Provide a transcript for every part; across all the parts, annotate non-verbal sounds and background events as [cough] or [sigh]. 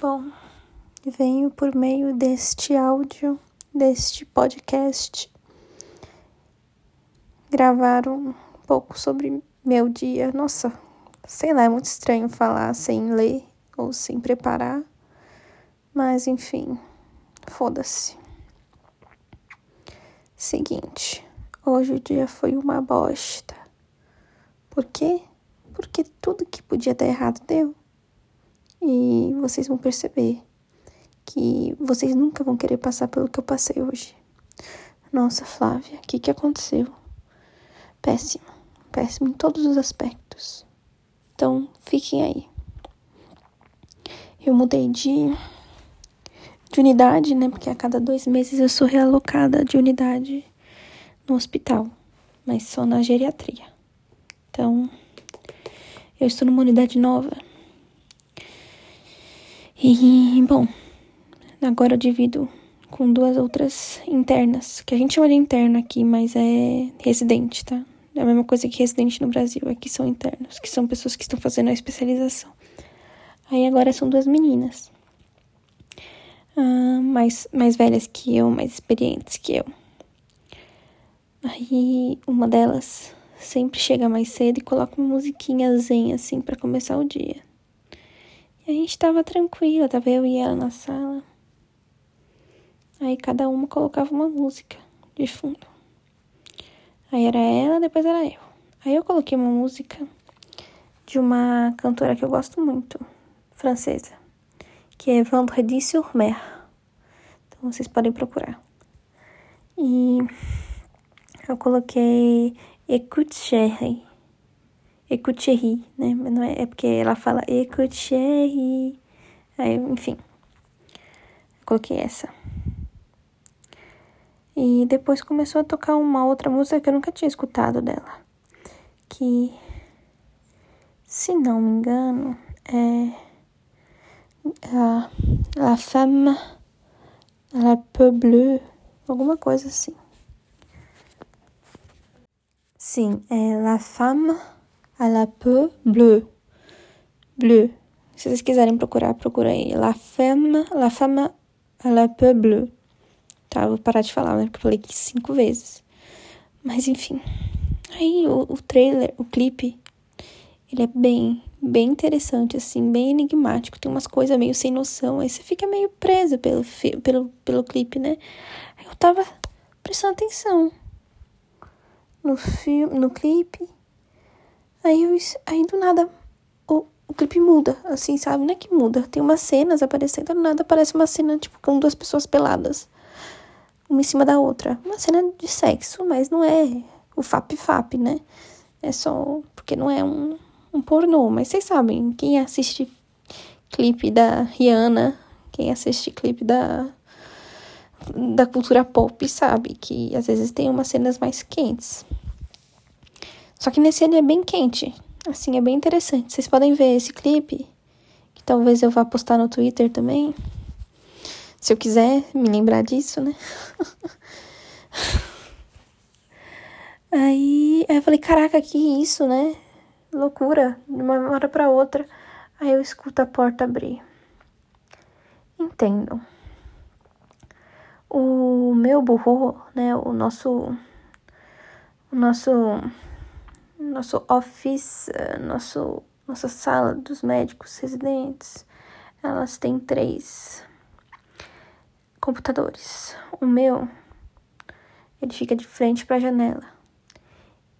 Bom, venho por meio deste áudio, deste podcast, gravar um pouco sobre meu dia. Nossa, sei lá, é muito estranho falar sem ler ou sem preparar, mas enfim, foda-se. Seguinte, hoje o dia foi uma bosta. Por quê? Porque tudo que podia dar errado deu. E vocês vão perceber que vocês nunca vão querer passar pelo que eu passei hoje. Nossa, Flávia, o que, que aconteceu? Péssimo, péssimo em todos os aspectos. Então, fiquem aí. Eu mudei de, de unidade, né? Porque a cada dois meses eu sou realocada de unidade no hospital, mas só na geriatria. Então, eu estou numa unidade nova e, bom, agora eu divido com duas outras internas, que a gente chama de interna aqui, mas é residente, tá? É a mesma coisa que residente no Brasil, aqui são internos, que são pessoas que estão fazendo a especialização. Aí agora são duas meninas, ah, mais, mais velhas que eu, mais experientes que eu. Aí uma delas sempre chega mais cedo e coloca uma musiquinha zen assim para começar o dia. A gente tava tranquila, tava eu e ela na sala. Aí cada uma colocava uma música de fundo. Aí era ela, depois era eu. Aí eu coloquei uma música de uma cantora que eu gosto muito, francesa, que é Vendredi sur Mer. Então vocês podem procurar. E eu coloquei Écoute Chérie Écoute né? Não é, é porque ela fala Écoute Aí, enfim. Coloquei essa. E depois começou a tocar uma outra música que eu nunca tinha escutado dela. Que, se não me engano, é a La Femme La Peu Bleue, alguma coisa assim. Sim, é La Femme à la peau bleue. Bleu. Se vocês quiserem procurar, procura aí. La femme, la femme à la peau bleue. Tá, vou parar de falar, né? Porque eu falei aqui cinco vezes. Mas enfim. Aí o, o trailer, o clipe, ele é bem, bem interessante, assim, bem enigmático. Tem umas coisas meio sem noção. Aí você fica meio preso pelo, pelo, pelo clipe, né? Aí eu tava prestando atenção no filme, no clipe. Aí, eu, aí do nada o, o clipe muda, assim, sabe? Não é que muda. Tem umas cenas aparecendo, do nada aparece uma cena, tipo, com duas pessoas peladas. Uma em cima da outra. Uma cena de sexo, mas não é o fap-fap, né? É só. Porque não é um, um pornô. Mas vocês sabem, quem assiste clipe da Rihanna, quem assiste clipe da. Da cultura pop sabe que às vezes tem umas cenas mais quentes. Só que nesse ele é bem quente. Assim, é bem interessante. Vocês podem ver esse clipe, que talvez eu vá postar no Twitter também. Se eu quiser me lembrar disso, né? [laughs] aí, aí eu falei, caraca, que isso, né? Loucura, de uma hora para outra. Aí eu escuto a porta abrir. Entendo. O meu burro, né, o nosso o nosso nosso office, nosso, nossa sala dos médicos residentes, elas têm três computadores. O meu, ele fica de frente para a janela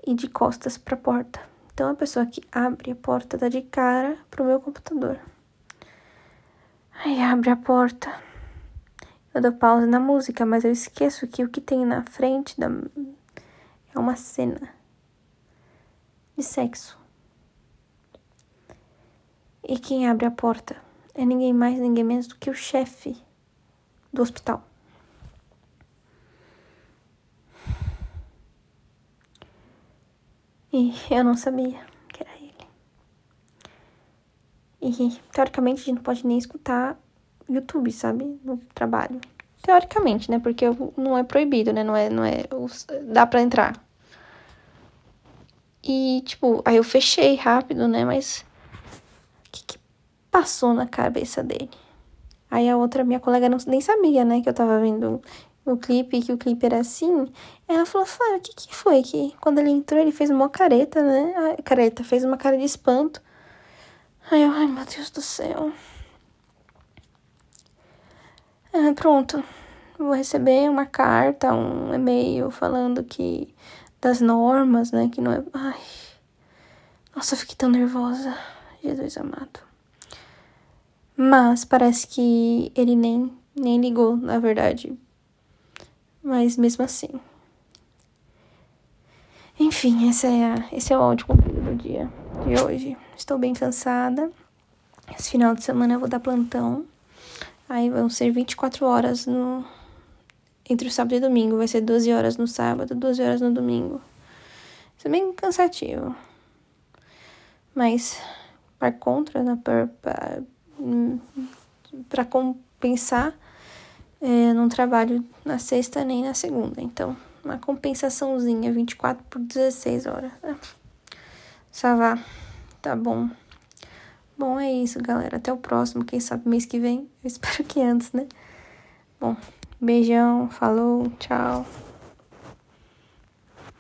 e de costas para a porta. Então a pessoa que abre a porta dá de cara pro meu computador. Aí abre a porta. Eu dou pausa na música, mas eu esqueço que o que tem na frente da é uma cena de sexo. E quem abre a porta é ninguém mais, ninguém menos do que o chefe do hospital. E eu não sabia que era ele. E teoricamente a gente não pode nem escutar YouTube, sabe? No trabalho. Teoricamente, né? Porque não é proibido, né? Não é, não é, dá para entrar. E, tipo, aí eu fechei rápido, né? Mas o que, que passou na cabeça dele? Aí a outra, minha colega, não, nem sabia, né, que eu tava vendo o clipe, que o clipe era assim. Ela falou, Flávia, o que que foi? Que quando ele entrou, ele fez uma careta, né? A careta, fez uma cara de espanto. Aí eu, ai meu Deus do céu. Ah, pronto. Vou receber uma carta, um e-mail falando que das normas, né? Que não é. Ai. Nossa, eu fiquei tão nervosa. Jesus amado. Mas parece que ele nem, nem ligou, na verdade. Mas mesmo assim. Enfim, esse é, a, esse é o áudio comprido do dia de hoje. Estou bem cansada. Esse final de semana eu vou dar plantão. Aí vão ser 24 horas no entre o sábado e domingo. Vai ser 12 horas no sábado, 12 horas no domingo. Isso é bem cansativo. Mas para contra, né, para para compensar, é, não trabalho na sexta nem na segunda. Então, uma compensaçãozinha, 24 por 16 horas. Né? Savá, tá bom. Bom, é isso, galera. Até o próximo. Quem sabe mês que vem. Eu espero que antes, né? Bom, beijão, falou, tchau.